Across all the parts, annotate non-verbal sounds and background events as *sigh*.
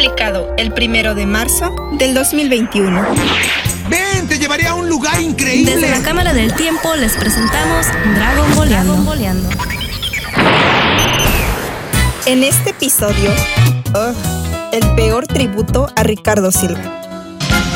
publicado el primero de marzo del 2021. ¡Ven! ¡Te llevaré a un lugar increíble! Desde la Cámara del Tiempo les presentamos Dragon Boleando. En este episodio, ugh, el peor tributo a Ricardo Silva.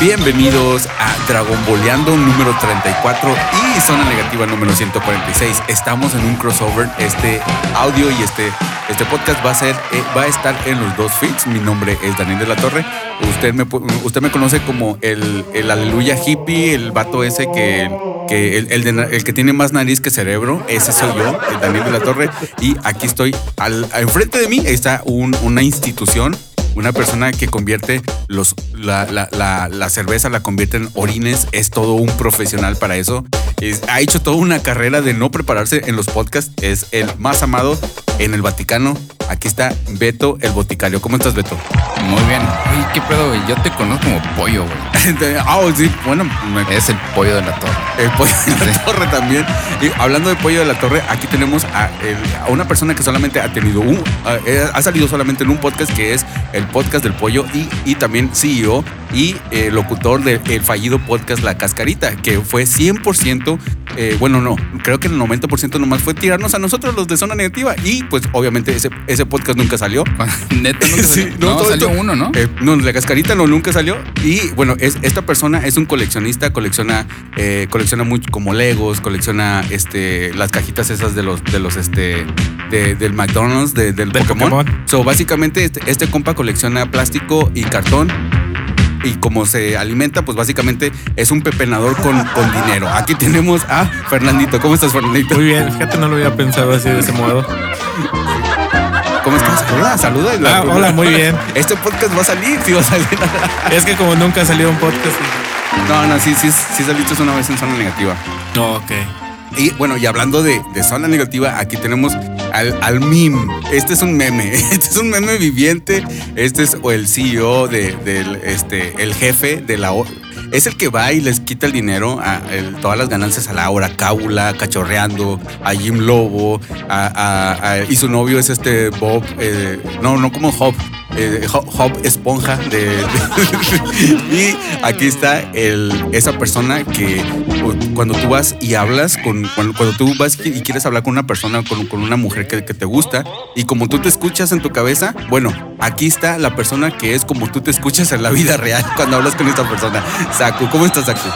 Bienvenidos a Dragon Boleando número 34 y Zona Negativa número 146. Estamos en un crossover. Este audio y este, este podcast va a, ser, eh, va a estar en los dos feeds. Mi nombre es Daniel de la Torre. Usted me, usted me conoce como el, el Aleluya Hippie, el vato ese que, que el, el de el que tiene más nariz que cerebro. Ese soy yo, el Daniel de la Torre. Y aquí estoy. Al, enfrente de mí está un- una institución una persona que convierte los, la, la- la- la cerveza, la convierte en orines, es todo un profesional para eso. Es- ha hecho toda una carrera de no prepararse en los podcasts. Es el más amado en el Vaticano. Aquí está Beto, el boticario. ¿Cómo estás, Beto? Muy bien. Oye, ¿qué pedo, güey? Yo te conozco como pollo, güey. *laughs* Ah, sí, bueno, me- Es el pollo de la torre. el pollo de la torre también. Y hablando de pollo de la torre, aquí tenemos a, el- a una persona que solamente ha tenido un, a- eh, ha salido solamente en un podcast que es el podcast del pollo y, y también CEO y eh, locutor del fallido podcast La Cascarita, que fue 100%, eh, bueno, no, creo que el 90% nomás fue tirarnos a nosotros los de zona negativa y pues obviamente ese, ese podcast nunca salió. *laughs* Neta, nunca *laughs* Sí, salió. no, No, todo salió esto- uno, ¿no? Eh, no, la cascarita no, nunca salió. Y bueno, es, esta persona es un coleccionista, colecciona, eh, colecciona mucho como Legos, colecciona este, las cajitas esas de los, de los, este, de- del McDonald's, de- del, Del Pokémon. Pokémon. So, básicamente, este, este compa colecciona plástico y cartón. Y como se alimenta, pues básicamente es un pepenador con, con dinero. Aquí tenemos a Fernandito. ¿Cómo estás, Fernandito? Muy bien, fíjate, no lo había pensado así de ese modo. *laughs* ¿Cómo estás? Saluda, saluda. Ah, hola, muy bien. *laughs* Este podcast va a salir, sí va a salir. Es que como nunca ha salido un podcast. No, no, sí, sí, sí saliste una vez en zona negativa. No, ok. Y bueno, y hablando de, de zona negativa, aquí tenemos al, al meme. Este es un meme, *laughs* este es un meme viviente. Este es o el CEO de, del, este, el jefe de la... Es el que va y les quita el dinero, a, todas las ganancias a Laura Cábula, cachorreando, a Jim Lobo, a- y su novio es este Bob, eh, no, no como Hop, eh, Hop, Esponja de, *laughs* y aquí está esa persona que cuando tú vas y hablas con cuando, tú vas y quieres hablar con una persona con, una mujer que, que te gusta y como tú te escuchas en tu cabeza bueno aquí está la persona que es como tú te escuchas en la vida real *laughs* cuando hablas con esta persona Saku ¿cómo estás Saku?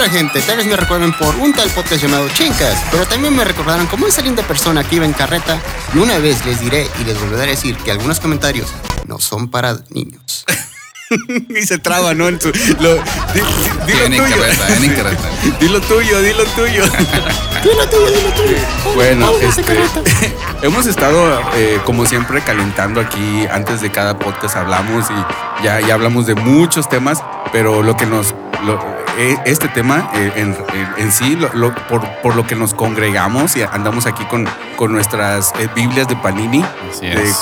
Hola gente, tal vez me recuerden por un tal podcast llamado Chincas, pero también me recordarán como esa linda persona que iba en carreta y una vez les diré y les volveré a decir que algunos comentarios no son para niños. *laughs* y se traba ¿no? En su, lo, di, di- di Viene lo en tuyo carreta, viene en carreta. *laughs* Dilo tuyo, dilo tuyo. *laughs* Dilo tuyo, dilo tuyo. Bueno, este, hemos estado, eh, como siempre, calentando aquí. Antes de cada podcast hablamos y ya, ya hablamos de muchos temas, pero lo que nos. Lo- eh, este tema eh, en, en- sí, lo- lo- por, por lo que nos congregamos y andamos aquí con, con nuestras eh, Biblias de Panini. Así de- es.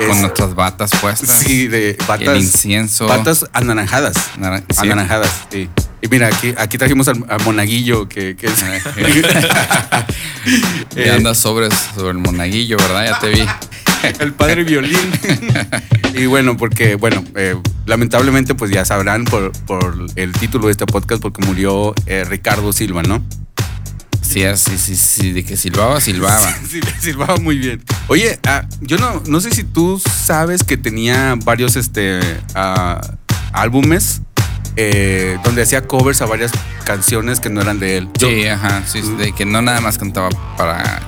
es- Con nuestras batas puestas. *laughs* Sí, de batas. el incienso. Patas anaranjadas. Naran- sí. Anaranjadas, sí. Y mira, aquí, aquí trajimos al, al monaguillo que, que es. *laughs* Y Eh, andas sobre, sobre el monaguillo, ¿verdad? Ya te vi. *laughs* *laughs* el padre violín. *laughs* y bueno, porque, bueno, eh, lamentablemente, pues ya sabrán por, por el título de este podcast, porque murió eh, Ricardo Silva, ¿no? Sí, es, sí, sí, sí. De que silbaba, silbaba. *laughs* Sí, silbaba muy bien. Oye, ah, yo no, no sé si tú sabes que tenía varios este, ah, álbumes eh, donde hacía covers a varias canciones que no eran de él. Yo- Sí, ajá. Sí, de que no nada más cantaba para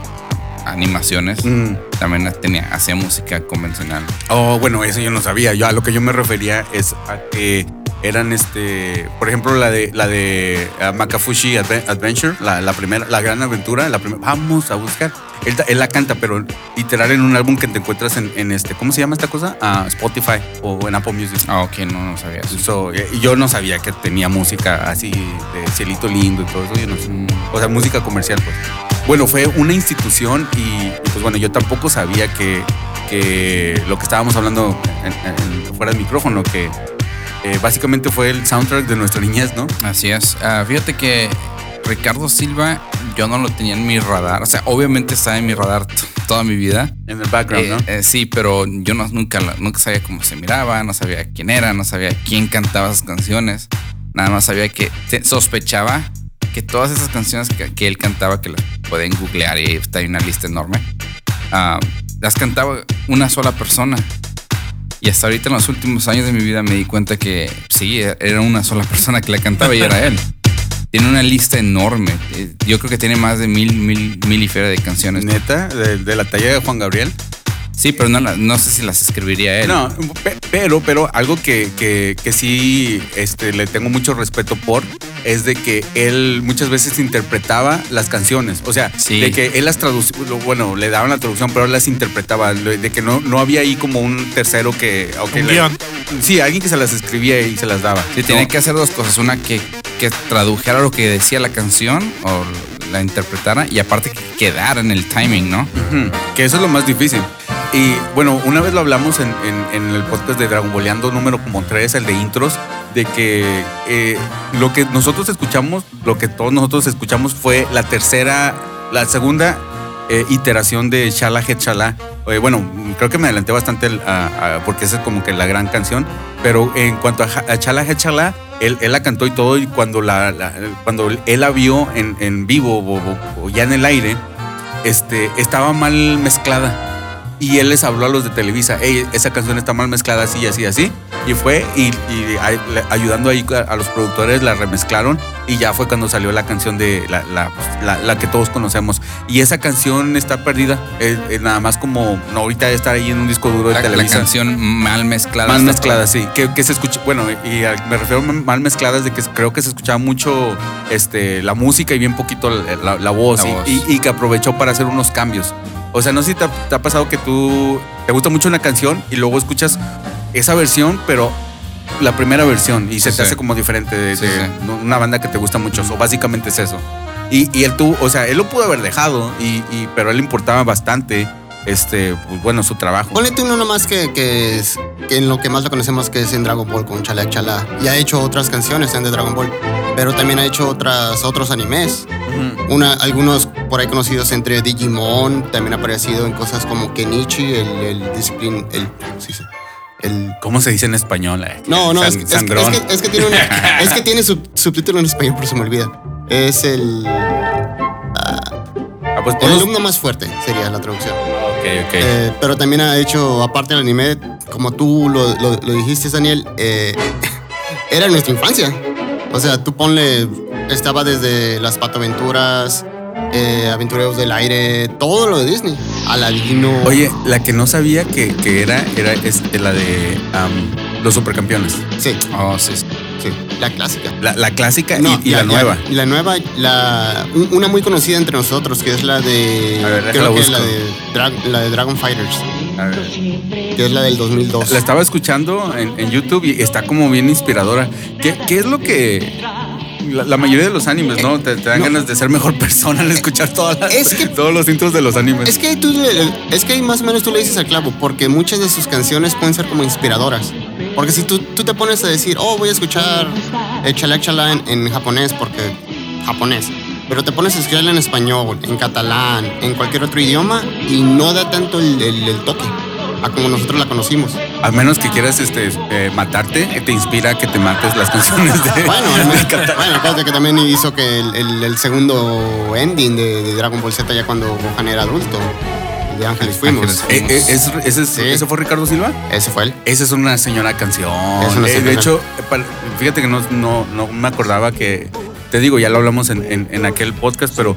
animaciones. Mm. También tenía, hacía música convencional. Oh, bueno, eso yo no sabía. Yo a lo que yo me refería es a que eran este, por ejemplo, la de la de ah, Makafushi Adve- Adventure, la, la primera, la gran aventura, la primera. Vamos a buscar. Él, él la canta, pero literal en un álbum que te encuentras en, en este, ¿cómo se llama esta cosa? Ah, Spotify o en Apple Music. Ah, ok, no, no sabía eso. So, yo no sabía que tenía música así de cielito lindo y todo eso. Yo no sé. Mm. O sea, música comercial, pues. Bueno, fue una institución y, y, pues bueno, yo tampoco sabía que, que lo que estábamos hablando en- en- fuera del micrófono, que eh, básicamente fue el soundtrack de nuestra niñez, ¿no? Así es. Ah, fíjate que Ricardo Silva, yo no lo tenía en mi radar. O sea, obviamente está en mi radar toda mi vida. En el background, Eh, ¿no? eh, sí, pero yo no, nunca, nunca sabía cómo se miraba, no sabía quién era, no sabía quién cantaba esas canciones. Nada más sabía que sospechaba que todas esas canciones que, que él cantaba, que las pueden googlear y está ahí una lista enorme, ah, las cantaba una sola persona. Y hasta ahorita en los últimos años de mi vida me di cuenta que sí, era una sola *laughs* persona que la cantaba y era él. Tiene una lista enorme. Eh, Yo creo que tiene más de mil, mil, mil y de canciones. Neta, de, de la talla de Juan Gabriel. Sí, pero no, no sé si las escribiría él. No, pe- pero, pero algo que, que, que sí este, le tengo mucho respeto por es de que él muchas veces interpretaba las canciones. O sea, Sí. de que él las traducía, bueno, le daban la traducción, pero él las interpretaba. De que no, no había ahí como un tercero que. ok, Un le- guion. Sí, alguien que se las escribía y se las daba. Sí, tiene No, que hacer dos cosas. Una, que, que tradujera lo que decía la canción o la interpretara y aparte que quedara en el timing, ¿no? Ujú, Que eso es lo más difícil. Y bueno, una vez lo hablamos en, en- en el podcast de Dragon Boleando número como 3, el de intros, de que eh, lo que nosotros escuchamos, lo que todos nosotros escuchamos fue la tercera, la segunda eh, iteración de Shala Het Shala. Eh, bueno, creo que me adelanté bastante a- a- porque esa es como que la gran canción, pero en cuanto a, a Shala Het Shala, él, él la cantó y todo, y cuando, la, cuando él la vio en, en vivo o- ya en el aire, este, estaba mal mezclada. Y él les habló a los de Televisa, hey, esa canción está mal mezclada así, así, así. Y fue y, ayudando ahí a los productores la remezclaron y ya fue cuando salió la canción de la, la, pues, la- la que todos conocemos. Y esa canción está perdida, eh, nada más como no ahorita está ahí en un disco duro de La, la Televisa. canción mal mezclada. Mal mezclada, sí. Que, que se escucha, bueno, y a- me refiero a mal mezcladas de que creo que se escuchaba mucho este, la música y bien poquito la, voz, y- voz. Y, y que aprovechó para hacer unos cambios. O sea, no sé si te ha pasado que tú te gusta mucho una canción y luego escuchas esa versión, pero la primera versión y se Sí, te sí. hace como diferente de, Sí, de sí. una banda que te gusta mucho. O básicamente es eso. Y, y él tuvo, o sea, él lo pudo haber dejado, y, y- pero a él le importaba bastante, este, pues, bueno, su trabajo. Ponle tú uno nomás que, que es que en lo que más lo conocemos que es en Dragon Ball con Chala Chala. Y ha hecho otras canciones en de Dragon Ball, pero también ha hecho otras, otros animes. Ujú. Una, algunos por ahí conocidos entre Digimon, también ha aparecido en cosas como Kenichi, el, el Discipline, el, ¿cómo se dice? El, ¿Cómo se dice en español? eh? no, no, San- es, que, es que tiene una, *laughs* es que tiene sub- subtítulo en español, pero se me olvida. Es el, Ah, pues el alumno más fuerte, sería la traducción. Ok, ok. Eh, pero también ha hecho, aparte del anime, como tú lo, lo- lo dijiste, Daniel, eh, *laughs* era nuestra infancia. O sea, tú ponle, estaba desde las patoaventuras, eh, aventureros del aire, todo lo de Disney. Aladino. Oye, la que no sabía que, que era, era este, la de los supercampeones. Sí, Oh, sí. sí. la clásica. La, la clásica No, y, la nueva. y la nueva, la, un- una muy conocida entre nosotros, que es la de. A ver, creo que la de, Drag- la de Dragon Fighters, A ver. que es la del 2002. La estaba escuchando en, en YouTube y está como bien inspiradora. ¿Qué, qué es lo que la, la mayoría de los animes, no? Te, te dan No. ganas de ser mejor persona al escuchar todas las- Es que- todos los intros de los animes. Es que tú es que más o menos tú le dices al clavo, porque muchas de sus canciones pueden ser como inspiradoras. Porque si tú, tú te pones a decir, oh, voy a escuchar chalak chalá en, en japonés, porque japonés, pero te pones a escucharla en español, en catalán, en cualquier otro idioma, y no da tanto el, el- el toque a como nosotros la conocimos. A menos que quieras este, eh, matarte, te inspira a que te mates las canciones de. *laughs* Bueno, menos- *laughs* bueno, acuérdate que también hizo que el, el- el segundo ending de, de Dragon Ball Z ya cuando Gohan era adulto, de Ángeles Fuimos. Ángeles Eh, eh, ¿es- ese, Sí. ¿Ese fue Ricardo Silva? Ese fue él. Esa es una señora canción. Es una Eh, señora. de hecho, fíjate que no, no, no me acordaba que. Te digo, ya lo hablamos en, en- en aquel podcast, pero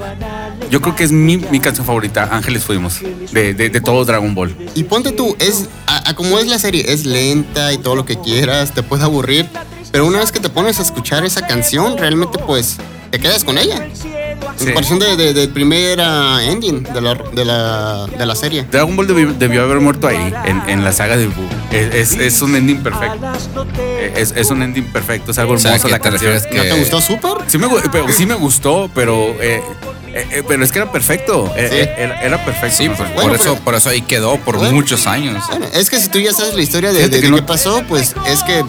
yo creo que es mi, mi canción favorita, Ángeles Fuimos, de, de, de todo Dragon Ball. Y ponte tú, es a, a como es la serie, es lenta y todo lo que quieras, te puede aburrir, pero una vez que te pones a escuchar esa canción, realmente pues te quedas con ella. En comparación de, de- del primer ending de la, de, la, de la serie. Dragon Ball debió, debió haber muerto ahí, en, en la saga de Buu. Es, es- es un ending perfecto. Eh, Es, es un ending perfecto, es algo O hermoso sea, la canción. ¿No te gustó súper? Sí me, sí me gustó, pero, eh, eh, eh, pero es que era perfecto. Eh, Sí. Era, era perfecto. Sí, por, Bueno, por eso, pero- por eso ahí quedó por Bueno. muchos años. Bueno, es que si tú ya sabes la historia de, de- que no- qué pasó, pues es que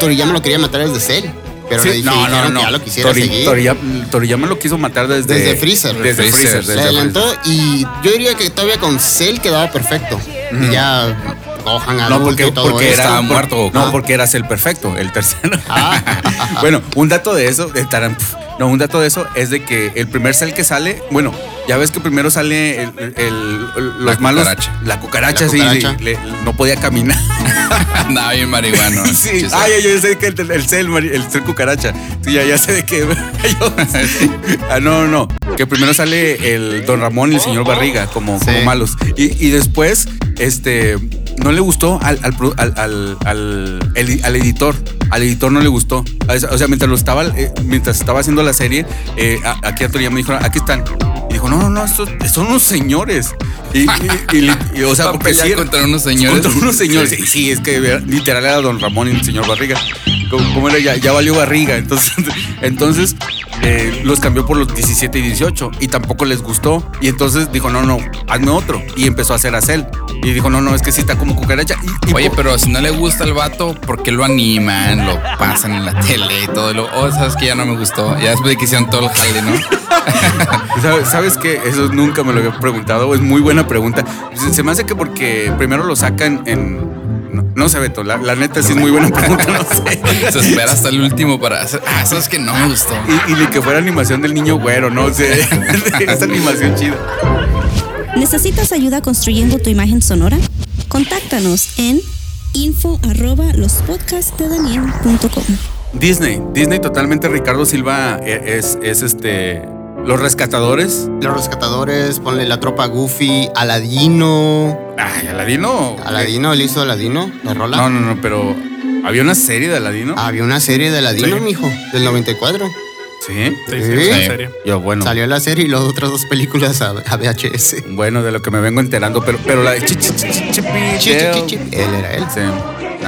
Toriyama lo quería matar desde Cell. Pero Sí, le dije, dijeron que ya lo quisiera Tori- seguir. Toriyama, Toriyama lo quiso matar desde... Desde Freezer. Desde Freezer. Freezer. Se desde adelantó y yo diría que todavía con Cell quedaba perfecto. Y ya Gohan No, adulto porque, y todo porque era muerto Goku. No, Ah. porque eras el perfecto, el tercero. Ah. *laughs* bueno, un dato de eso, de Taran, pf, no, un dato de eso es de que el primer cel que sale, bueno, ya ves que primero sale el, el- el- los La malos, cucaracha. la cucaracha, La sí, cucaracha. sí, le- no podía caminar. *laughs* Andaba bien marihuano. *laughs* sí, Pinche ay, yo sé que el, el cel, el cel cucaracha, sí, ya, ya sé de qué. *laughs* ah, no, no, que primero sale el Don Ramón y el señor Barriga como, Sí. como malos y, y después, este, no le gustó al, al, al, al- al- el- al editor. Al editor no le gustó. O sea, mientras lo estaba, eh, mientras estaba haciendo la serie, eh, aquí a Toriyama me dijo, aquí están. Y dijo, no, no, no, estos son unos señores. Y, y- y li- y, o sea, *laughs* porque sí, contra unos señores. Contra unos señores. Sí. Es que literal era Don Ramón y el señor Barriga. Como, era, ya, ya valió Barriga. Entonces, *laughs* entonces eh, los cambió por los 17 y 18 y tampoco les gustó. Y entonces dijo, no, no, hazme otro. Y empezó a hacer a Cell. Y dijo, no, no, es que sí está como cucaracha. Y, Oye, pero si no le gusta el vato, ¿por qué lo animan? Lo pasan en la tele y todo. Lo, oh, sabes que ya no me gustó. Ya después de que hicieron todo el jale, ¿no? *laughs* ¿Sabes, ¿Sabes qué? Eso nunca me lo había preguntado. Es muy buena pregunta. Se, se me hace que porque primero lo sacan en. No, no sé, Beto. La, la neta sí es muy buena pregunta. No sé. *laughs* Se espera hasta el último para hacer. Ah, sabes que no me gustó. Y, y ni que fuera animación del niño güero, ¿no? O sea, *laughs* esa animación chida. ¿Necesitas ayuda construyendo tu imagen sonora? Contáctanos en info arroba lospodcastdedaniel.com. Disney. Disney totalmente. Ricardo Silva eh, es, es este. Los rescatadores. Los rescatadores, ponle la tropa Goofy, Aladino. Ay, Aladino. Aladino, ¿el hizo Aladino? ¿La rola? No, no, no, pero. ¿Había una serie de Aladino? Había una serie de Aladino, Sí. mijo, del 94. Sí. Sí, sí, en. Yo, bueno. Salió la serie y las otras dos películas a, a VHS. Bueno, de lo que me vengo enterando, pero, pero la de Chi- Chi- Chi- Chi- Chippy Chi, chi, Dale. chi, chi. Él era él. Sí.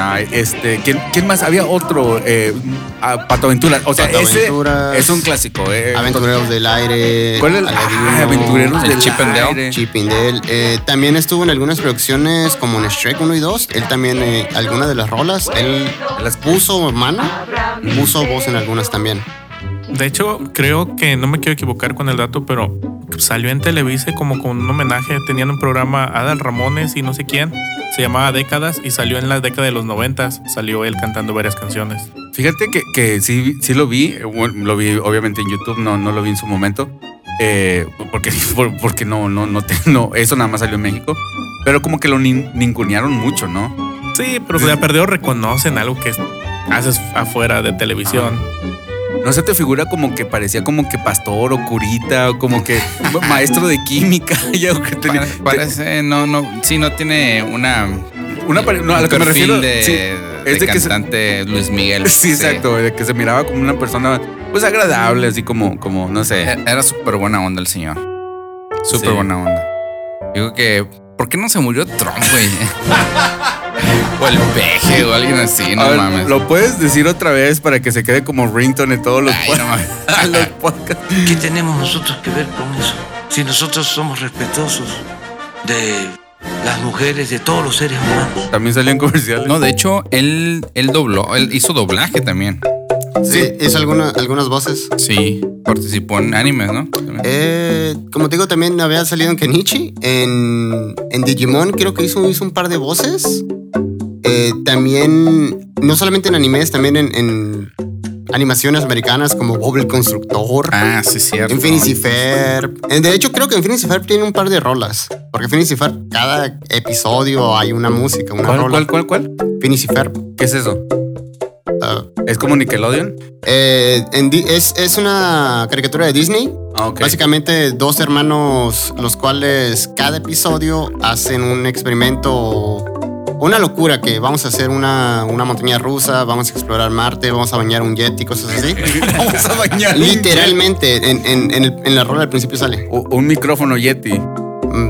Ay, este, ¿quién, quién más? Había otro, eh, ah, Pato Aventura. O sea, Pato ese Aventuras. es un clásico. Eh. Aventureros del aire. ¿Cuál es el Aladino, ah, Aventureros el del Chip and Dale. aire? Chip and Dale. Eh, también estuvo en algunas producciones como en Shrek 1 y 2. Él también, eh, algunas de las rolas, él las puso mano, puso voz en algunas también. De hecho, creo que no me quiero equivocar con el dato, pero salió en Televisa como con un homenaje. Tenían un programa Adal Ramones y no sé quién. Se llamaba Décadas y salió en la década de los noventas. Salió él cantando varias canciones. Fíjate que, que sí, sí lo vi, bueno, lo vi obviamente en YouTube, no, no lo vi en su momento, eh, porque, *laughs* por- porque no, no, no, te- no, eso nada más salió en México, pero como que lo nin- ningunearon mucho, ¿no? Sí, pero ya perdido reconocen algo que haces afuera de televisión. No se te figura como que parecía como que pastor o curita o como que *laughs* maestro de química. *laughs* ya, o que tenía- Pare- Parece, no, no, sí, no tiene una. Una no, a lo que me refiero de, sí, de es de que se- cantante Luis Miguel. *laughs* Sí, exacto, de que se miraba como una persona pues agradable, así como, como no sé. E- Era súper buena onda el señor. Súper Sí. buena onda. Digo que, ¿por qué no se murió Trump, güey? O el peje o alguien así, no ver, mames. ¿Lo puedes decir otra vez para que se quede como ringtone en todos los, Ay, pod- no mames. *laughs* los podcasts? ¿Qué tenemos nosotros que ver con eso? Si nosotros somos respetuosos de las mujeres, de todos los seres humanos. También salían comerciales. No, de hecho, él, él dobló, él hizo doblaje también. Sí, hizo alguna- algunas voces. Sí, participó en animes, ¿no? Eh, como te digo, también había salido en Kenichi. En, en Digimon creo que hizo, hizo un par de voces. Eh, también, no solamente en animes, también en, en animaciones americanas como Bob el Constructor. Ah, sí, cierto. En Phineas y Ferb. Eh, De hecho, creo que en Phineas y Ferb tiene un par de rolas. Porque Phineas y Ferb, cada episodio hay una música, una ¿Cuál, rola. cuál, cuál, cuál? Phineas y Ferb. ¿Qué es eso? Ah, ¿Es como Nickelodeon? eh, en es, es una caricatura de Disney. Ah. Básicamente dos hermanos, los cuales cada episodio hacen un experimento, una locura que vamos a hacer una, una montaña rusa, vamos a explorar Marte, vamos a bañar un jet y cosas así. *laughs* Vamos a bañar. Literalmente, en, en- en el- en la rola al principio sale. Un micrófono Yeti. Mm,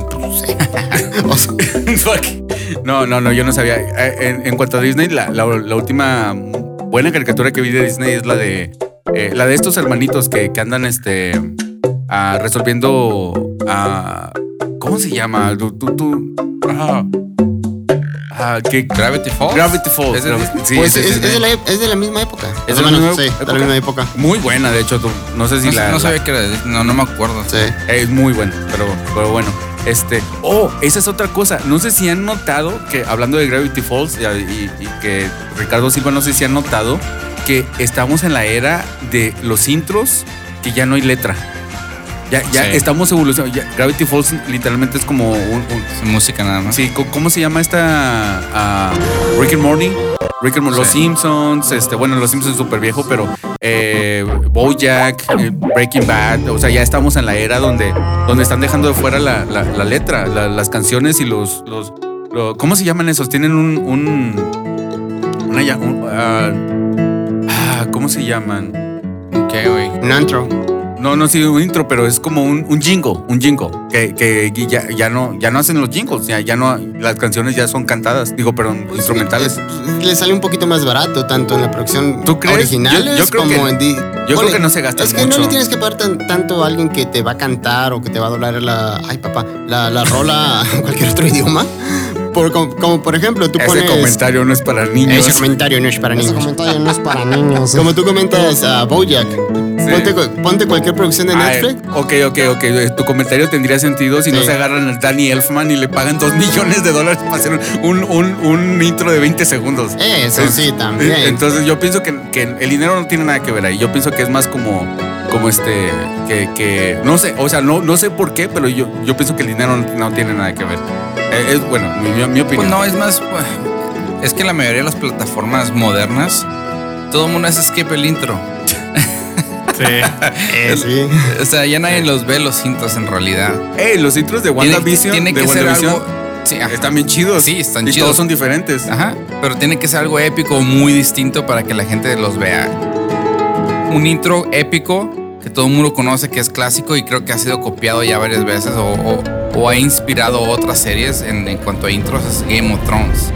pues, *laughs* *laughs* no, no, no, yo no sabía. Eh, En, en cuanto a Disney, la, la- la última buena caricatura que vi de Disney es la de eh, la de estos hermanitos que, que andan este ah, resolviendo ah, ¿cómo se llama? Tú, tú, tú- ah. ah, que Gravity Falls. Gravity Falls. ¿Es de Gra- Disney? sí, pues es- es, de la, es de la misma época. ¿Es de la misma sí, época? de la misma época. Muy buena, de hecho. tú- No sé si No, sé- la. no sabía la- que era de Disney. No, no me acuerdo. Sí. Es muy bueno, pero, pero bueno. Este, oh, esa es otra cosa. No sé si han notado que, hablando de Gravity Falls y, y- que Ricardo Silva, no sé si han notado que estamos en la era de los intros que ya no hay letra. Ya, ya Sí. estamos evolucionando. Ya, Gravity Falls literalmente es como un. un- Es música nada más. sí, ¿cómo se llama esta? ah, Rick and Morty. Rick and Morty, Los. Simpsons, este, bueno, Los Simpsons es súper viejo, pero eh, Bojack, eh, Breaking Bad, o sea, ya estamos en la era donde, donde están dejando de fuera la, la- la letra, la- las canciones y los, los, lo- ¿cómo se llaman esos? Tienen un, un, una ya- un, ah, ah, ¿cómo se llaman? Ok, güey. Un antro. No, no sí un intro, pero es como un, un jingle, un jingle, que, que ya, ya no, ya no hacen los jingles, ya, ya no, las canciones ya son cantadas, digo, perdón, instrumentales. Es- le sale un poquito más barato, tanto en la producción ¿Tú crees? creo como que- en di- yo creo que no se gastan Es que mucho. no le tienes que pagar tan- tanto a alguien que te va a cantar o que te va a doblar la. Ay, papá, la, la rola *laughs* en cualquier otro idioma. Por, como, como por ejemplo, tú Ese pones. comentario no es para niños. Ese comentario no es para Ese niños. comentario no es para niños. Como tú comentas a Bojack, ponte, ponte cualquier producción de Ay, Netflix. ok, ok, ok. Eh, Tu comentario tendría sentido si no se agarran al Danny Elfman y le pagan dos millones de dólares para hacer un, un, un intro de 20 segundos. Eso Es- sí, también. Entonces yo pienso que, que el dinero no tiene nada que ver ahí. Yo pienso que es más como, como este, que, que no sé, o sea, no, no sé por qué, pero yo, yo pienso que el dinero no, no tiene nada que ver. Eh, es bueno, mi, mi- mi opinión. Pues no, es más. pues, Es que la mayoría de las plataformas modernas, todo el mundo hace skip el intro. Sí. *laughs* Eh, sí. O sea, ya nadie los ve los intros en realidad. Ey, los intros de Tiene, WandaVision, tiene de que ser algo. Sí, están bien chidos. Sí, están y chidos. todos son diferentes. Ajá. Pero tiene que ser algo épico, muy distinto para que la gente los vea. Un intro épico que todo el mundo conoce, que es clásico y creo que ha sido copiado ya varias veces o, o- o ha inspirado otras series en, en cuanto a intros, es Game of Thrones.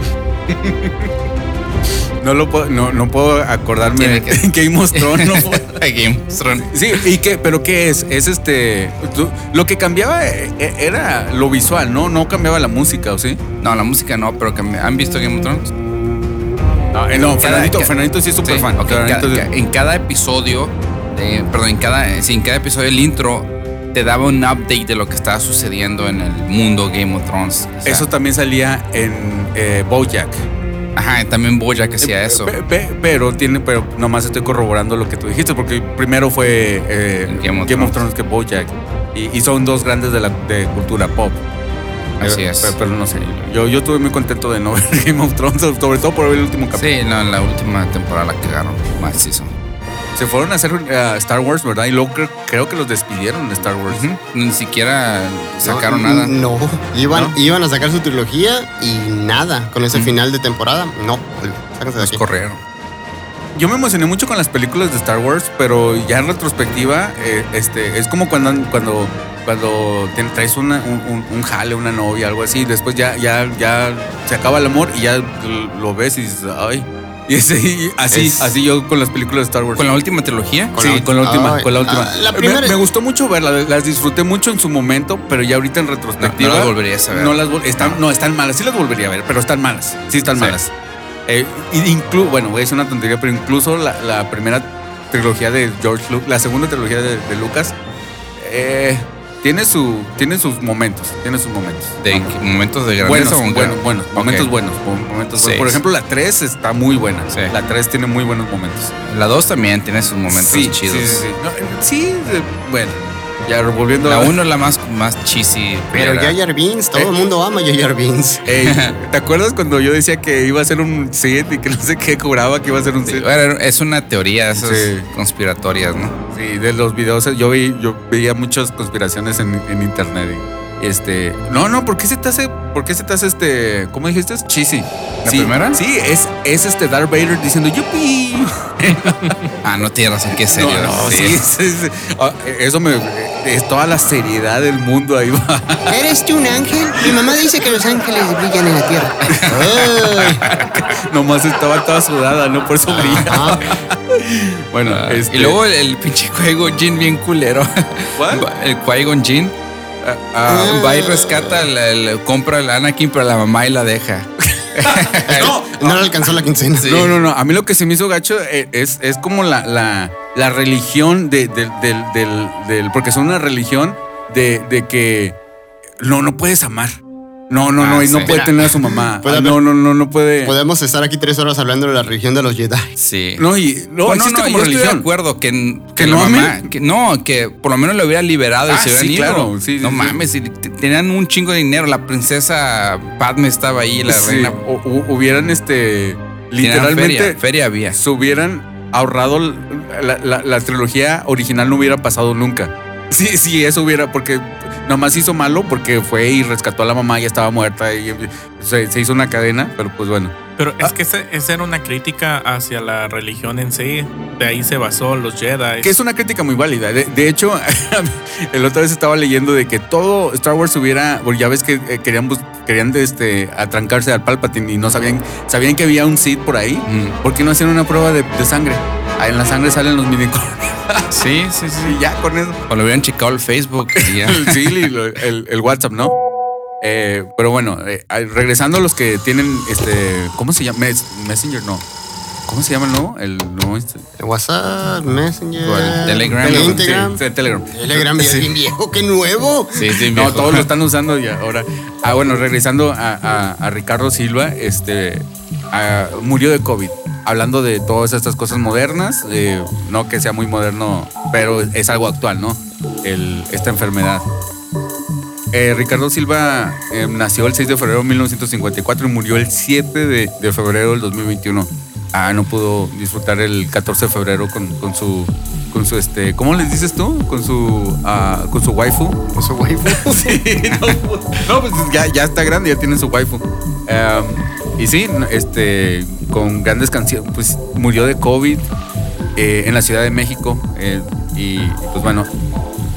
No lo puedo, no, no puedo acordarme de que- Game of Thrones. no. *laughs* Game of Thrones. Sí, ¿y qué? ¿Pero qué es? Es este... Lo que cambiaba eh, eh, era lo visual, ¿no? No cambiaba la música, ¿o sí? No, la música no, pero ¿han visto Game of Thrones? No, eh, no Cada- Fernandito, sí es súper Sí, fan. cada- en cada episodio, eh, perdón, en cada, sí, en cada episodio el intro te daba un update de lo que estaba sucediendo en el mundo Game of Thrones. O sea, Eso también salía en eh, Bojack. Ajá, también Bojack hacía eso. Pe- pe- pero tiene, pero nomás estoy corroborando lo que tú dijiste, porque primero fue eh, Game of Game of Thrones. Que Bojack. Y, y son dos grandes de la de cultura pop. Así Eh, es. Pero, pero no sé. Yo, yo estuve muy contento de no *laughs* ver Game of Thrones, sobre todo por ver el último capítulo. Sí, no, en la última temporada la cagaron. Más season. Se fueron a hacer eh, Star Wars, ¿verdad? Y luego creo, creo que los despidieron de Star Wars. Ni siquiera sacaron No, nada. No, iban, ¿No? iban a sacar su trilogía y nada. Con ese final de temporada, no. Sáquense de Los aquí. corrieron. Yo me emocioné mucho con las películas de Star Wars, pero ya en retrospectiva, eh, este, es como cuando cuando cuando te traes una- un, un- jale, una novia, algo así, después ya, ya, ya se acaba el amor y ya lo ves y dices, ay. *laughs* Y y así, Es- así yo con las películas de Star Wars. Con la última trilogía. sí, con la última, Ay, con la última. ah, la Me- primera- me, gustó mucho verlas, las disfruté mucho en su momento, pero ya ahorita en retrospectiva. no las volverías a ver. No las están, no. están malas. Sí las volvería a ver, pero están malas. Sí están Sí. malas. Eh, inclu bueno, voy a decir una tontería, pero incluso la, la primera trilogía de George Lucas, la segunda trilogía de, de Lucas, eh, tiene, su, tiene sus momentos. Tiene sus momentos. De momentos de buenos, grandeza. buenos, buenos, Ok. momentos buenos. mo- Momentos Seis. Por ejemplo, la 3 está muy buena. Sí. La 3 tiene muy buenos momentos. La 2 también tiene sus momentos sí, chidos. Sí, sí. No, eh, sí, eh, bueno. Ya volviendo La a 1 es la más, más cheesy. Pero. Jar Jar Binks, todo Eh. el mundo ama Jar Jar Binks. *laughs* Ey, ¿Te acuerdas cuando yo decía que iba a ser un Sith y que no sé qué cobraba que iba a ser un Sí, bueno, es una teoría esas Sí. conspiratorias, ¿no? Sí, de los videos yo vi, yo veía muchas conspiraciones en, en internet. y, este, no, no, ¿por qué se te hace, por qué se te hace este, cómo dijiste? Cheesy. ¿La Sí, primera? Sí, es, es este Darth Vader diciendo yupi. *laughs* Ah, no tienes razón, qué No, serio. no, sí, sí, sí. Ah, Eso me, es toda la seriedad del mundo ahí va. ¿Eres tú un ángel? Mi mamá dice que los ángeles brillan en la tierra. *laughs* Nomás estaba toda sudada, ¿no? Por eso brilla. *laughs* Bueno, Ah, este, Y luego el, el pinche Qui-Gon Jinn bien culero. ¿Cuál? El Qui-Gon Jinn ah, va y rescata, el, el- compra el Anakin, pero la mamá y la deja. *laughs* no, no le alcanzó la quincena. No, no, no. A mí lo que se me hizo gacho eh, es, es como la, la, la religión de, del- del, del, del- Porque son una religión de, de que no, no puedes amar. No, no, no, Ah, y no sí. puede Mira, tener a su mamá. *laughs* puede Ah, haber- no, no, no, no puede. Podemos estar aquí tres horas hablando de la religión de los Jedi. Sí. No, y no, existe no, como yo estoy de religión. acuerdo que, que, ¿Que la no mamá, amen? que no, que por lo menos lo hubiera liberado y Ah, se hubieran sí, ido. claro, sí, no sí, sí. mames, y tenían un chingo de dinero. La princesa Padme estaba ahí, la Sí, reina. o- hubieran este Tenían literalmente feria, feria había. se hubieran ahorrado la, la- la trilogía original no hubiera pasado nunca. Sí, sí, eso hubiera, porque nomás hizo malo porque fue y rescató a la mamá, ya estaba muerta y se, se hizo una cadena, pero pues bueno. Pero es que ese- esa era una crítica hacia la religión en sí. De ahí se basó los Jedi. Que es una crítica muy válida. De, de hecho, *laughs* el otra vez estaba leyendo de que todo Star Wars hubiera, porque ya ves que eh, querían, querían este, atrancarse al Palpatine y no sabían, sabían que había un Sith por ahí. Mm. ¿Por qué no hacían una prueba de, de sangre? Ah, En la sangre salen los midi Sí, sí, sí. Y ya con eso. O lo hubieran checado el Facebook y ya. El, sí, el, el WhatsApp, ¿no? Eh, pero bueno, eh, ah, regresando a los que tienen este. ¿Cómo se llama? Mes- Messenger, no. ¿Cómo se llama el nuevo? El nuevo este- WhatsApp, Messenger. Telegram. Telegram. Sí, sí, Telegram. Telegram, ya es Sí. bien viejo, qué nuevo. Sí, sí, No, viejo. todos lo están usando y ahora. Ah, bueno, regresando a, a- a Ricardo Silva, este ah, murió de COVID. Hablando de todas estas cosas modernas, eh, no que sea muy moderno, pero es algo actual, ¿no? El- esta enfermedad. Eh, Ricardo Silva eh, nació el 6 de febrero de 1954 y murió el 7 de, de febrero del 2021. Ah, no pudo disfrutar el 14 de febrero con, con su, con su este, ¿cómo les dices tú? Con su, ah, con su waifu. Con su waifu. *laughs* Sí, no, no, pues ya, ya está grande, ya tiene su waifu. Em, y sí, este, con grandes canciones, pues murió de COVID eh, en la Ciudad de México. eh, y pues bueno,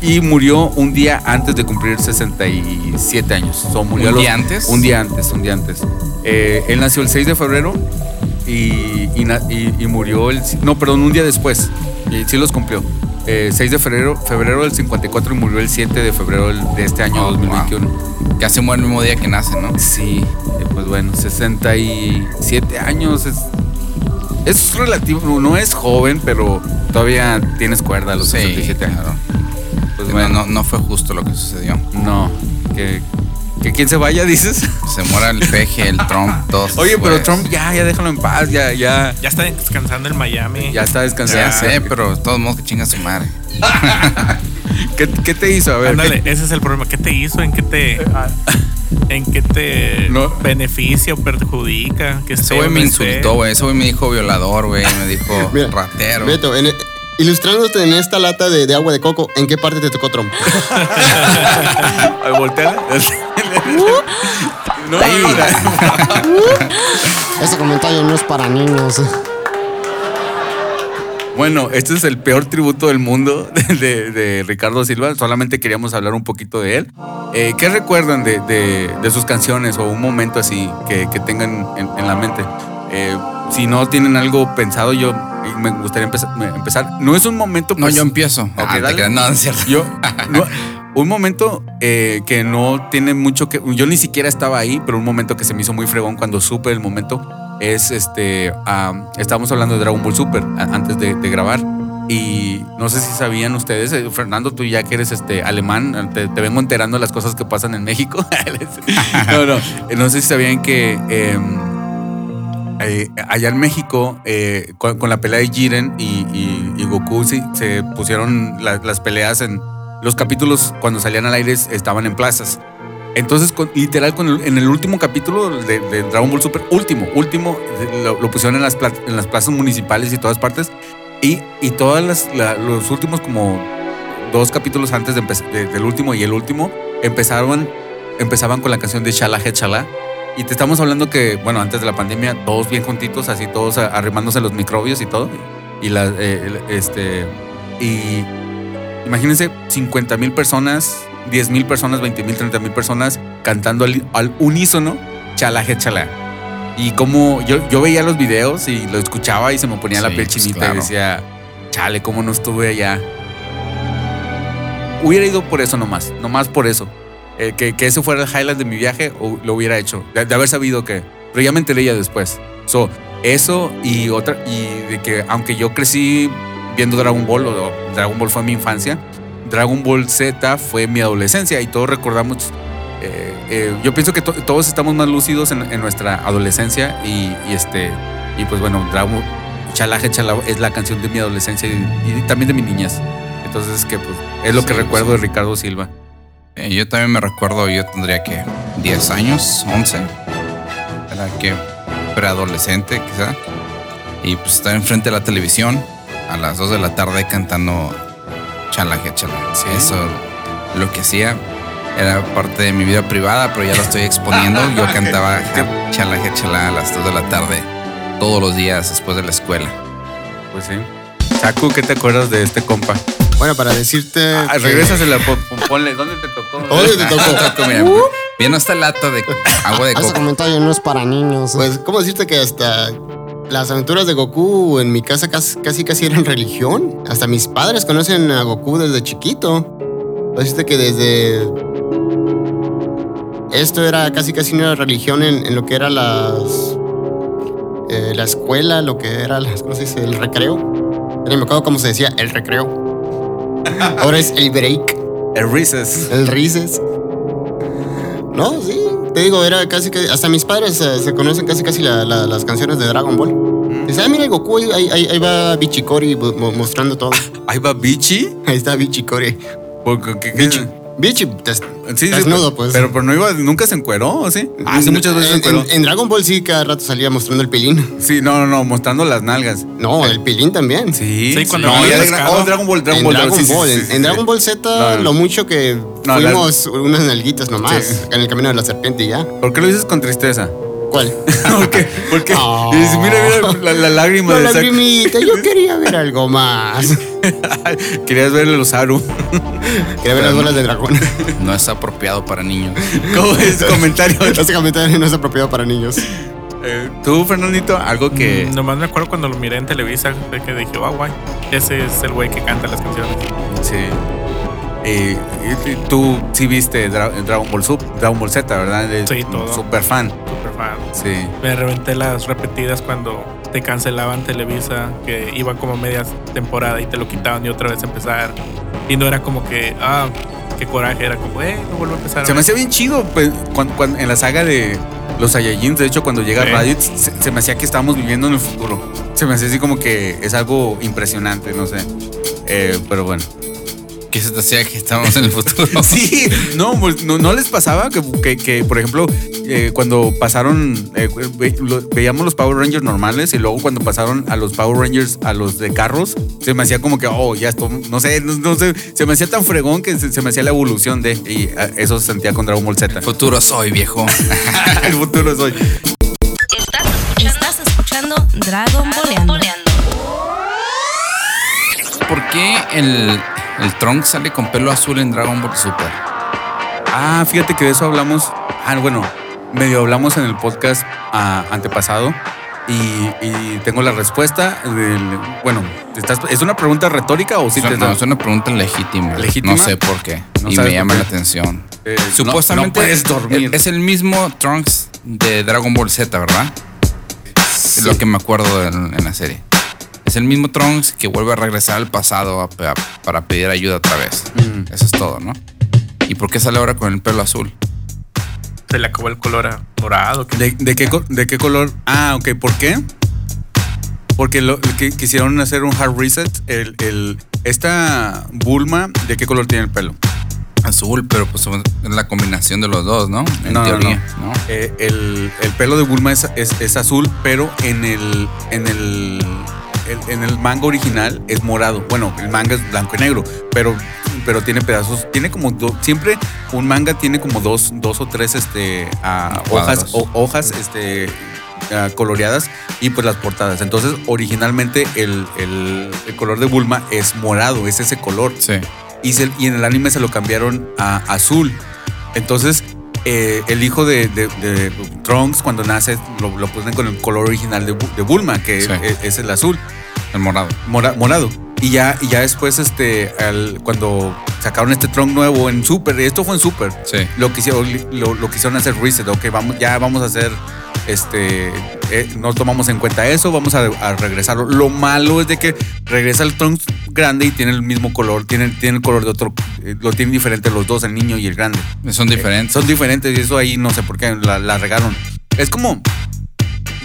y murió un día antes de cumplir 67 años. Murió ¿Un los- día antes? Un día antes, un día antes. Eh, él nació el 6 de febrero y- y murió el... No, perdón, un día después. Y sí los cumplió. Eh, 6 de febrero, febrero del 54 y murió el 7 de febrero de este año Oh, 2021. Casi muere el mismo día que nace, ¿no? Sí, eh, pues bueno, 67 años es, es relativo, no, es joven, pero todavía tienes cuerda a los 67 años. claro. Pues No, bueno, no, no fue justo lo que sucedió. no, que, que quien se vaya, dices. Se muera el peje, el Trump, *laughs* todos. Oye, pero pues. Trump ya, ya déjalo en paz, ya, ya, Ya está descansando en Miami. ya está descansando. Ya sé, pero de todos modos que chinga su madre. *laughs* ¿Qué, qué te hizo? A ver, Ándale, ¿qué- ese es el problema. ¿Qué te hizo? ¿En qué te, *laughs* en qué te No. beneficia o perjudica? Que Ese güey me insultó, güey. Ese güey me dijo violador, güey. Me dijo Mira, ratero. Beto, en- ilustrándote en esta lata de, de agua de coco, ¿en qué parte te tocó Trump? Ay, volteala. *laughs* No, Ahí. *laughs* Ese comentario no es para niños. Bueno, este es el peor tributo del mundo de, de- de Ricardo Silva. Solamente queríamos hablar un poquito de él. Eh, ¿Qué recuerdan de, de- de sus canciones o un momento así que, que tengan en, en la mente? Eh, si no tienen algo pensado, yo me gustaría empezar. empezar. No es un momento. No, pues- yo empiezo. Ok, Ah, te dale. creas. No, no es cierto. Yo, *laughs* no, un momento eh, que no tiene mucho que. Yo ni siquiera estaba ahí, pero un momento que se me hizo muy fregón cuando supe el momento es este. ah, estábamos hablando de Dragon Ball Super antes de, de grabar. Y no sé si sabían ustedes, eh, Fernando, tú ya que eres este alemán, te, te vengo enterando de las cosas que pasan en México. *laughs* no, no, eh, no sé si sabían que em, eh, allá en México, eh, con, la pelea de Jiren y, y- Goku, se pusieron la- las peleas en los capítulos cuando salían al aire estaban en plazas. Entonces, con- literal, el- en el último capítulo de, Dragon Ball Super, último, último, de- lo, pusieron en las, plazas municipales y todas partes. Y, y los últimos como dos capítulos antes del último y el último, empezaron, empezaban con la canción de Shala He. Y te estamos hablando que, bueno, antes de la pandemia, todos bien juntitos, así todos arrimándose los microbios y todo. Y la, eh, este, y imagínense 50 mil personas, 10 mil personas, 20 mil, 30 mil personas cantando al, al unísono Chala He Chala. Y como yo, yo veía los videos y lo escuchaba y se me ponía la piel pues, chinita claro. y decía, chale, cómo no estuve allá. Hubiera ido por eso nomás, nomás por eso. Eh, que, que eso fuera el highlight de mi viaje, o lo hubiera hecho. De, de haber sabido que Pero ya me enteré ya después. So, eso y otra, y de que aunque yo crecí viendo Dragon Ball, o Dragon Ball fue mi infancia, Dragon Ball Z fue mi adolescencia y todos recordamos. eh, eh, yo pienso que to- todos estamos más lúcidos en, en nuestra adolescencia y, y este y pues bueno, Dragon Chalaje Chala es la canción de mi adolescencia y, y también de mi niñez. Entonces que pues es lo que Sí, recuerdo de Ricardo Silva. Eh, yo también me recuerdo, yo tendría que 10 años, 11. Era que preadolescente quizá. Y pues estaba enfrente de la televisión a las 2 de la tarde cantando chalaje, chalaje. Eso lo que hacía era parte de mi vida privada, pero ya lo estoy exponiendo. *laughs* Yo cantaba chalaje, chalá a las 2 de la tarde todos los días después de la escuela. Pues sí. Chacu, ¿qué te acuerdas de este compa? Bueno, para decirte. Ah, que- regrésasela, pon- pon- ponle, ¿dónde te tocó? ¿Dónde te tocó? Mira, viendo esta lata de agua de Ese coco. comentario no es para niños. Pues, ¿cómo decirte que hasta las aventuras de Goku en mi casa casi casi, casi eran religión? Hasta mis padres conocen a Goku desde chiquito. Pues decirte que desde. Esto era casi casi una religión en, en lo que era las. eh, la escuela, lo que era las, ¿cómo se dice? El recreo. Me acuerdo cómo se decía, el recreo. Ahora es el break. El Reese's. El Rises. No, sí. Te digo, era casi que. Hasta mis padres eh, se conocen casi casi la- la- las canciones de Dragon Ball. Dice, ah, mira, Goku, ahí, ahí- ahí va Bichikori mo- mo- mostrando todo. Ahí va Bichi. Ahí está Bichikori. Porque, ¿qué- qué- Bichi. Bichi, des- Sí, desnudo, pues. Pero, pero no iba, nunca se encueró, ¿o ¿sí? Ah, sí, muchas veces se en, encueró. en- en Dragon Ball sí, cada rato salía mostrando el pilín. Sí, no, no, no, mostrando las nalgas. No, el pilín también. Sí, Sí, cuando no, ya. Gra- oh, Dragon Ball, Dragon en Ball. Dragon Ball. sí, en, sí, en sí. Dragon Ball Z, No. lo mucho que No, fuimos unas nalguitas nomás Sí. en el camino de la serpiente y ya. ¿Por qué lo dices con tristeza? ¿Cuál? *laughs* ¿Por qué? Porque Oh. dices, mira, mira la, la lágrima La de lagrimita, yo *laughs* quería ver algo más. *laughs* Querías verle los Aru. Quería ver las bolas de dragón. No es apropiado para niños. ¿Cómo es comentario? Este comentario no es apropiado para niños. Eh, Tú, Fernandito, algo que. Mm, Nomás me acuerdo cuando lo miré en Televisa, que dije, oh, guay, ese es el güey que canta las canciones. Sí. Eh, tú sí viste Dra- Dragon Ball Sub, Dragon Ball Z, ¿verdad? Eres Sí, todo. Super fan. Super fan. Sí. Me reventé las repetidas cuando te cancelaban Televisa, que iban como medias temporada y te lo quitaban y otra vez empezar. Y no era como que, ah, qué coraje, era como, eh, no vuelvo a empezar. Se me hacía bien chido pues, cuan- cuan- en la saga de los Saiyajins. De hecho, cuando llega Sí. Raditz, se, se me hacía que estábamos viviendo en el futuro. Se me hacía así como que es algo impresionante, no sé. Eh, pero bueno. ¿Qué se te hacía que estábamos en el futuro? *laughs* Sí, no, pues, no, no les pasaba que, que- que, por ejemplo, eh, cuando pasaron, eh, ve- lo- veíamos los Power Rangers normales y luego cuando pasaron a los Power Rangers a los de carros, se me hacía como que, oh, ya esto, no sé, no, no sé, se me hacía tan fregón que se, se me hacía la evolución de, y ah, eso se sentía con Dragon Ball Z. Futuro soy, viejo. *laughs* El futuro soy. Estás escuchando Dragon Boleando. ¿Por qué el, el Trunks sale con pelo azul en Dragon Ball Super? Ah, fíjate que de eso hablamos. Ah, bueno, medio hablamos en el podcast ah, antepasado. Y, y tengo la respuesta. del- bueno, ¿estás- ¿es una pregunta retórica o sí Es te una, es una pregunta legítima. ¿Legítima? No sé por qué. No y me llama la atención. Eh, Supuestamente no- no puedes dormir. Es el mismo Trunks de Dragon Ball Z, ¿verdad? Es lo que me acuerdo en, en la serie. Es el mismo Trunks que vuelve a regresar al pasado a- a- para pedir ayuda otra vez. Mm. Eso es todo, ¿no? ¿Y por qué sale ahora con el pelo azul? Se le acabó el color a- dorado. ¿De, de qué, ¿De qué color? Ah, ok. ¿Por qué? Porque lo, que quisieron hacer un hard reset. El, el- esta Bulma, ¿de qué color tiene el pelo? Azul, pero pues es la combinación de los dos, ¿no? En No, no, teoría, no. ¿no? Eh, el, el pelo de Bulma es, es- es azul, pero en el, en el, el- en el manga original es morado. Bueno, el manga es blanco y negro, pero, pero tiene pedazos. Tiene como do- siempre un manga tiene como dos, dos o tres este, ah, hojas, o- hojas este, ah, coloreadas y pues las portadas. Entonces, originalmente el, el- el color de Bulma es morado, es ese color Sí. y, se- y en el anime se lo cambiaron a azul. Entonces, eh, el hijo de, de- de Trunks, cuando nace, lo, lo ponen con el color original de, Bu- de Bulma, que Sí. es, es el azul, El morado. mora- morado. Y ya, y ya después, este, al- cuando sacaron este Trunks nuevo en Super, esto fue en Super, Sí. lo quisieron, lo, lo quisieron hacer reset, ok, vamos, ya vamos a hacer este, eh, no tomamos en cuenta eso, vamos a, a regresarlo. Lo malo es de que regresa el Trunks grande y tiene el mismo color, tiene, tiene el color de otro, eh, lo tienen diferente los dos, el niño y el grande. Son diferentes. Son diferentes y eso ahí no sé por qué la, la regaron. Es como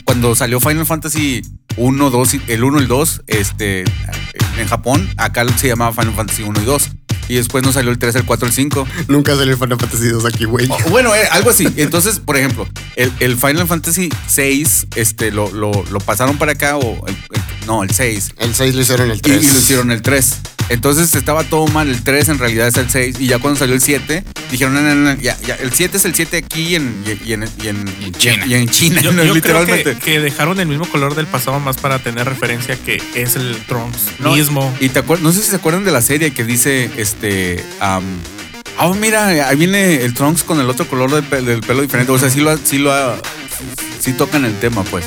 cuando salió Final Fantasy 1, 2, y- el 1 y el 2, este, en Japón, acá se llamaba Final Fantasy 1 y 2. Y después nos salió el 3, el 4, el 5. Nunca salió el Final Fantasy 2 aquí, güey. O- Bueno, eh, algo así. Entonces, por ejemplo, el, el Final Fantasy 6, este, lo, lo, lo pasaron para acá, o el- el- no, el 6. El 6 lo hicieron el Y, 3. y lo hicieron el 3. Entonces estaba todo mal. El 3 en realidad es el 6. Y ya cuando salió el 7, dijeron, no, no, no, ya, ya, el 7 es el 7 aquí en, y, y en, y en, Y en China. Y en China, Yo, *laughs* no, yo creo literalmente. que, que dejaron el mismo color del pasado más para tener referencia que es el Trunks No, mismo. Y te acuer- no sé si se acuerdan de la serie que dice, este, am, oh, mira, ahí viene el Trunks con el otro color del, pe- del pelo diferente. O sea, sí lo, ha- sí lo, ha- sí tocan el tema, pues.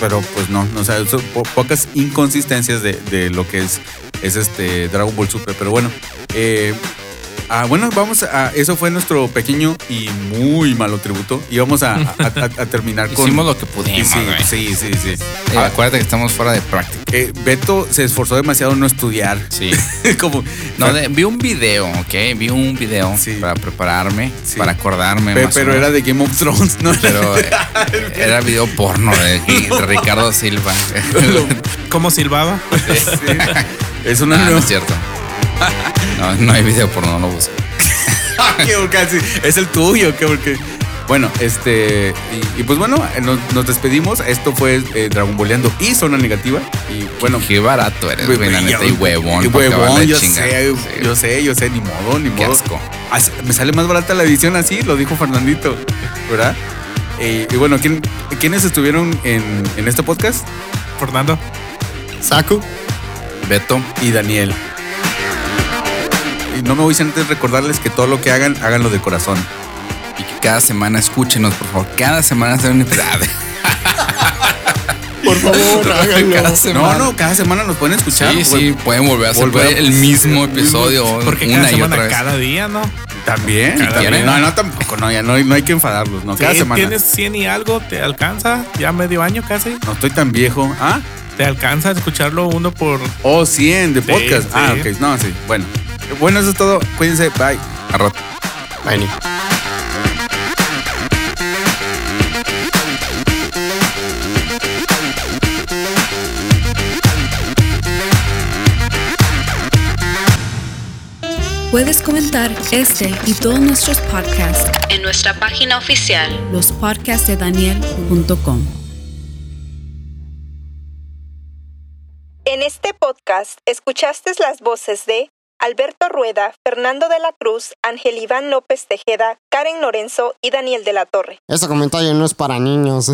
Pero pues no, no, o sea, son po- pocas inconsistencias de, de lo que es, es este Dragon Ball Super. Pero bueno, eh, ah, bueno, vamos a, eso fue nuestro pequeño y muy malo tributo. Y vamos a, a- a- a terminar con... Hicimos lo que pudimos, Sí, güey. sí, sí, sí. Eh, acuérdate que estamos fuera de práctica. eh, Beto se esforzó demasiado en no estudiar. Sí. *laughs* Como, No, de- vi un video, ¿ok? Vi un video Sí. para prepararme, Sí. para acordarme. Pe- más pero era de Game of Thrones, ¿no? Pero *laughs* eh, era video porno de, *laughs* de Ricardo Silva. ¿Cómo silbaba? Sí. Es una Ah, no nueva- es cierto. No, no hay video porno, no lo busco. *laughs* Es el tuyo, que porque. Bueno, este. Y, y pues bueno, nos, nos despedimos. Esto fue eh, Dragon Boleando y Zona Negativa. Y bueno. Qué barato eres, güey, la neta, y huevón. Y huevón, yo chingar. sé, Sí. yo sé, yo sé, ni modo, ni Qué modo. asco. Así- me sale más barata la edición así, lo dijo Fernandito, ¿verdad? Eh, y bueno, ¿quién- ¿quiénes estuvieron en, en este podcast? Fernando. Saku. Beto, y Daniel. Y no me voy sin antes recordarles que todo lo que hagan, háganlo de corazón. y que cada semana escúchenos, por favor. Cada semana hacer un episodio. Por favor, *laughs* háganlo. Cada No, semana. no, cada semana nos pueden escuchar. Sí, sí, pueden volver a hacer Volver el mismo episodio Porque una cada y semana, otra vez. cada día, ¿no? También. Cada también. día. No, no, tampoco. No, ya no, hay- no hay que enfadarlos. No, cada Sí, semana. Tienes 100 y algo, te alcanza, ya medio año casi. No estoy tan viejo. ¿Ah? Te alcanza a escucharlo uno por Oh, 100 de Sí, podcast. Ah, sí. ok. No, sí. Bueno. Bueno, eso es todo. Cuídense. Bye. A rato. Vení. Puedes comentar este y todos nuestros podcasts en nuestra página oficial lospodcastdedaniel.com. En este podcast escuchaste las voces de Alberto Rueda, Fernando de la Cruz, Ángel Iván López Tejeda, Karen Lorenzo y Daniel de la Torre. Este comentario no es para niños.